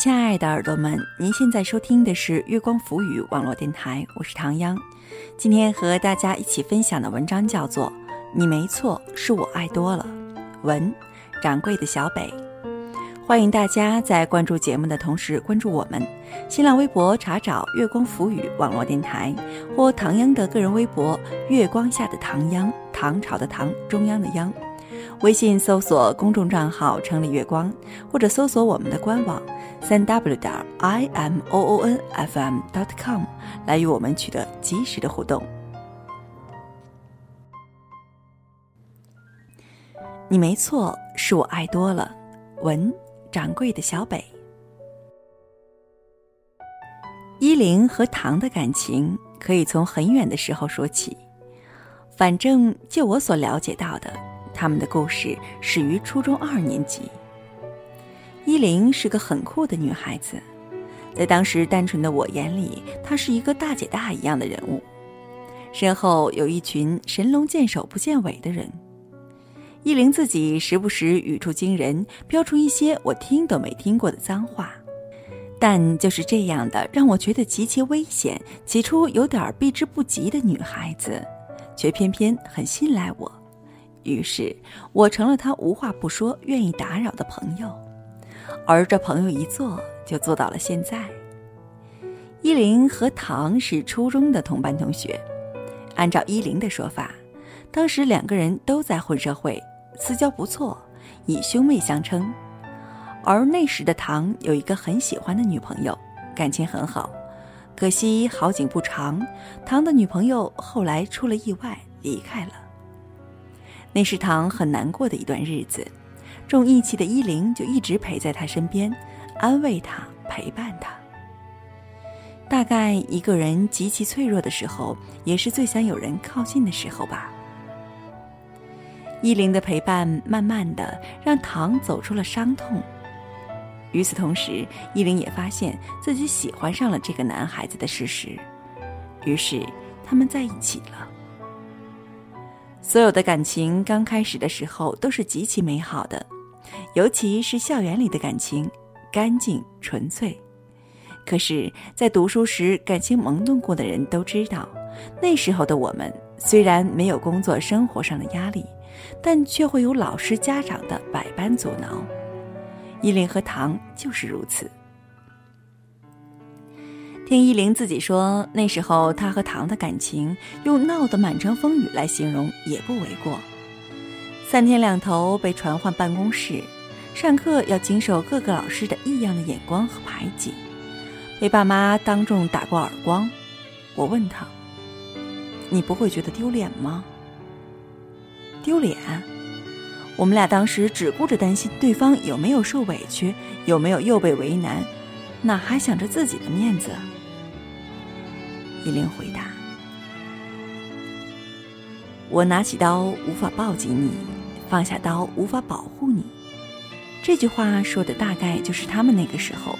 亲爱的耳朵们，您现在收听的是月光浮语网络电台，我是唐央。今天和大家一起分享的文章叫做《你没错，是我爱多了》，文掌柜的小北。欢迎大家在关注节目的同时关注我们，新浪微博查找“月光浮语网络电台”或唐央的个人微博“月光下的唐央”，唐朝的唐，中央的央。微信搜索公众账号“城里月光”，或者搜索我们的官网三 w 点 i m o o n f m dot com 来与我们取得及时的互动。你没错，是我爱多了。文掌柜的小北，依林和唐的感情可以从很远的时候说起，反正就我所了解到的。他们的故事始于初中二年级。依琳是个很酷的女孩子，在当时单纯的我眼里，她是一个大姐大一样的人物，身后有一群神龙见首不见尾的人。依琳自己时不时语出惊人，飙出一些我听都没听过的脏话，但就是这样的让我觉得极其危险，起初有点避之不及的女孩子，却偏偏很信赖我。于是，我成了他无话不说、愿意打扰的朋友，而这朋友一做就做到了现在。依林和唐是初中的同班同学，按照依林的说法，当时两个人都在混社会，私交不错，以兄妹相称。而那时的唐有一个很喜欢的女朋友，感情很好，可惜好景不长，唐的女朋友后来出了意外离开了。那是唐很难过的一段日子，重义气的依琳就一直陪在他身边，安慰他，陪伴他。大概一个人极其脆弱的时候，也是最想有人靠近的时候吧。依琳的陪伴，慢慢的让唐走出了伤痛。与此同时，依琳也发现自己喜欢上了这个男孩子的事实，于是他们在一起了。所有的感情刚开始的时候都是极其美好的，尤其是校园里的感情，干净纯粹。可是，在读书时感情萌动过的人都知道，那时候的我们虽然没有工作生活上的压力，但却会有老师家长的百般阻挠。依琳和唐就是如此。听依琳自己说，那时候她和唐的感情，用闹得满城风雨来形容也不为过。三天两头被传唤办公室，上课要经受各个老师的异样的眼光和排挤，被爸妈当众打过耳光。我问他：“你不会觉得丢脸吗？”丢脸？我们俩当时只顾着担心对方有没有受委屈，有没有又被为难，哪还想着自己的面子？依琳回答：“我拿起刀无法抱紧你，放下刀无法保护你。”这句话说的大概就是他们那个时候，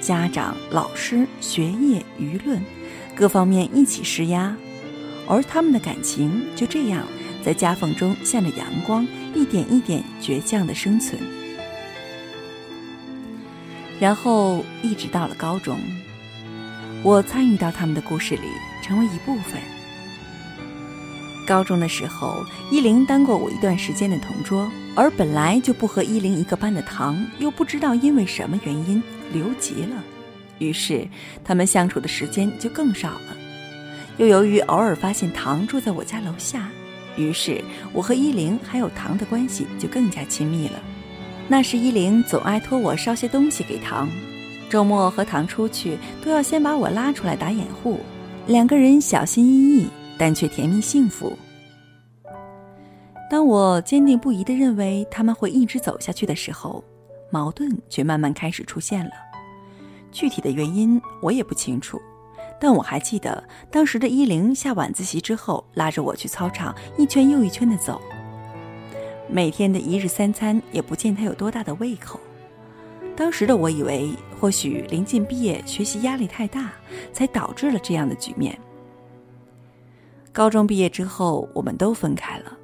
家长、老师、学业、舆论，各方面一起施压，而他们的感情就这样在夹缝中向着阳光，一点一点倔强的生存。然后一直到了高中。我参与到他们的故事里，成为一部分。高中的时候，依琳当过我一段时间的同桌，而本来就不和依琳一个班的唐，又不知道因为什么原因留级了，于是他们相处的时间就更少了。又由于偶尔发现唐住在我家楼下，于是我和依琳还有唐的关系就更加亲密了。那时依琳总爱托我捎些东西给唐。周末和唐出去，都要先把我拉出来打掩护，两个人小心翼翼，但却甜蜜幸福。当我坚定不移的认为他们会一直走下去的时候，矛盾却慢慢开始出现了。具体的原因我也不清楚，但我还记得当时的依琳下晚自习之后，拉着我去操场一圈又一圈的走。每天的一日三餐也不见他有多大的胃口。当时的我以为，或许临近毕业，学习压力太大，才导致了这样的局面。高中毕业之后，我们都分开了。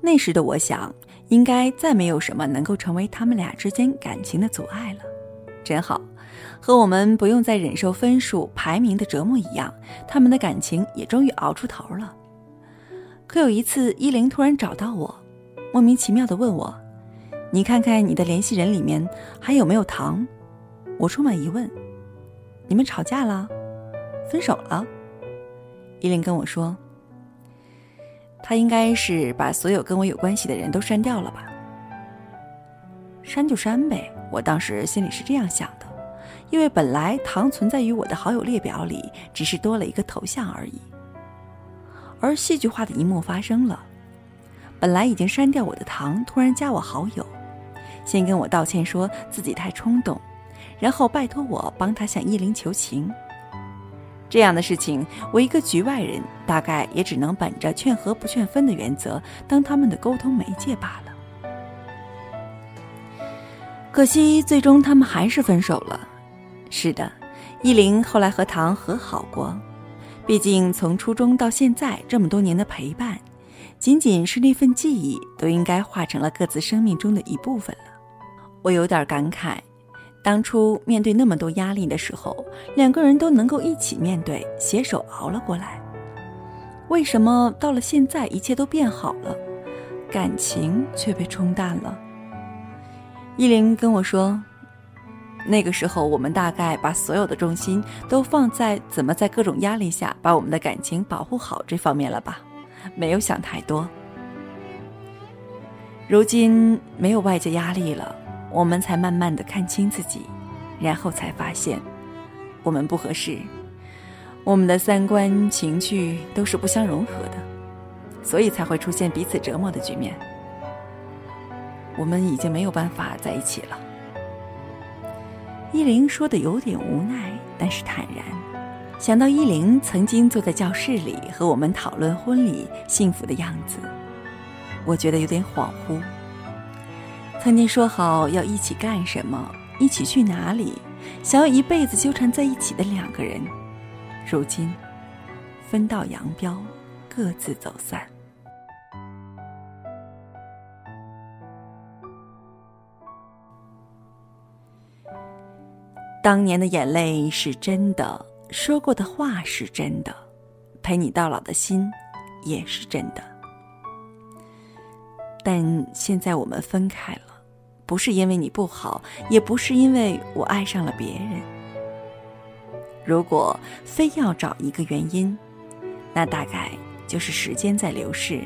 那时的我想，应该再没有什么能够成为他们俩之间感情的阻碍了。真好，和我们不用再忍受分数排名的折磨一样，他们的感情也终于熬出头了。可有一次，依琳突然找到我，莫名其妙的问我：“你看看你的联系人里面还有没有糖？”我充满疑问：“你们吵架了？分手了？”依琳跟我说：“他应该是把所有跟我有关系的人都删掉了吧？删就删呗。”我当时心里是这样想的，因为本来糖存在于我的好友列表里，只是多了一个头像而已。而戏剧化的一幕发生了，本来已经删掉我的糖突然加我好友，先跟我道歉说自己太冲动，然后拜托我帮他向依琳求情。这样的事情，我一个局外人大概也只能本着劝和不劝分的原则，当他们的沟通媒介罢了。可惜，最终他们还是分手了。是的，依琳后来和唐和好过。毕竟从初中到现在这么多年的陪伴，仅仅是那份记忆，都应该化成了各自生命中的一部分了。我有点感慨，当初面对那么多压力的时候，两个人都能够一起面对，携手熬了过来。为什么到了现在，一切都变好了，感情却被冲淡了？依琳跟我说：“那个时候，我们大概把所有的重心都放在怎么在各种压力下把我们的感情保护好这方面了吧，没有想太多。如今没有外界压力了，我们才慢慢的看清自己，然后才发现我们不合适，我们的三观、情趣都是不相融合的，所以才会出现彼此折磨的局面。”我们已经没有办法在一起了。依琳说的有点无奈，但是坦然。想到依琳曾经坐在教室里和我们讨论婚礼幸福的样子，我觉得有点恍惚。曾经说好要一起干什么，一起去哪里，想要一辈子纠缠在一起的两个人，如今分道扬镳，各自走散。当年的眼泪是真的，说过的话是真的，陪你到老的心也是真的。但现在我们分开了，不是因为你不好，也不是因为我爱上了别人。如果非要找一个原因，那大概就是时间在流逝，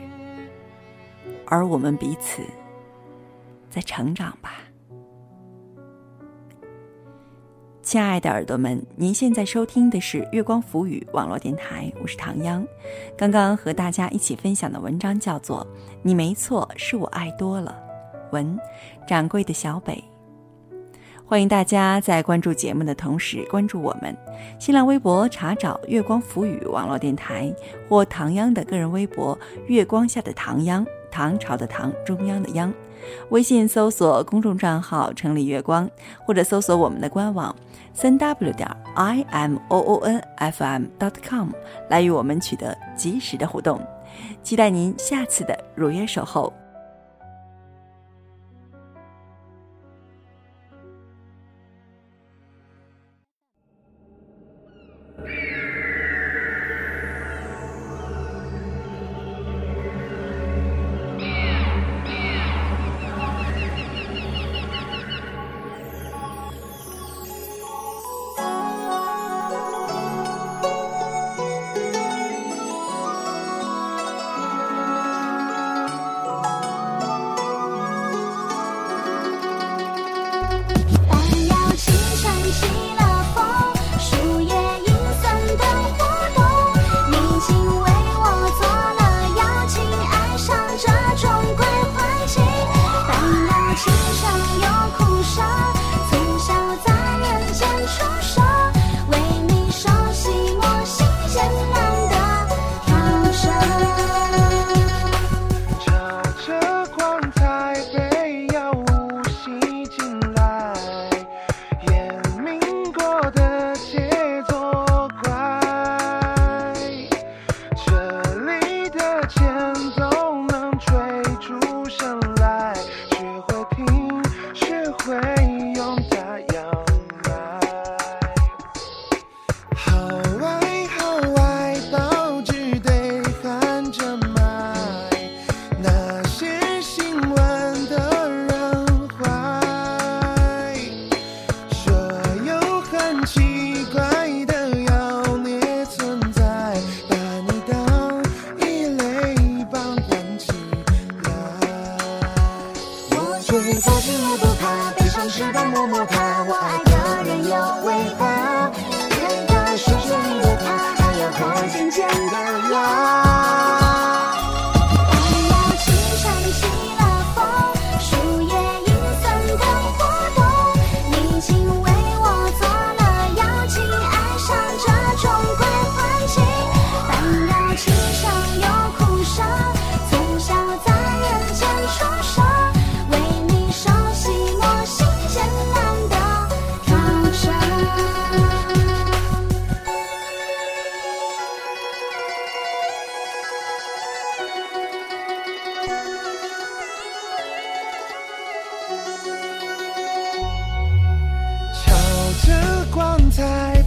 而我们彼此在成长吧。亲爱的耳朵们，您现在收听的是月光浮语网络电台，我是唐央。刚刚和大家一起分享的文章叫做《你没错，是我爱多了》，文掌柜的小北。欢迎大家在关注节目的同时关注我们，新浪微博查找“月光浮语网络电台”或唐央的个人微博“月光下的唐央”，唐朝的唐，中央的央。微信搜索公众账号“城里月光”，或者搜索我们的官网。三 w 点 i m o o n f m dot com 来与我们取得及时的互动，期待您下次的如约守候。swear. tired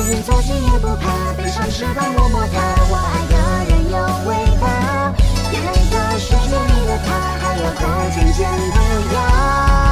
连走心也不怕背上翅膀摸摸它我爱的人有伟大变大世界里的他还有空间见不呀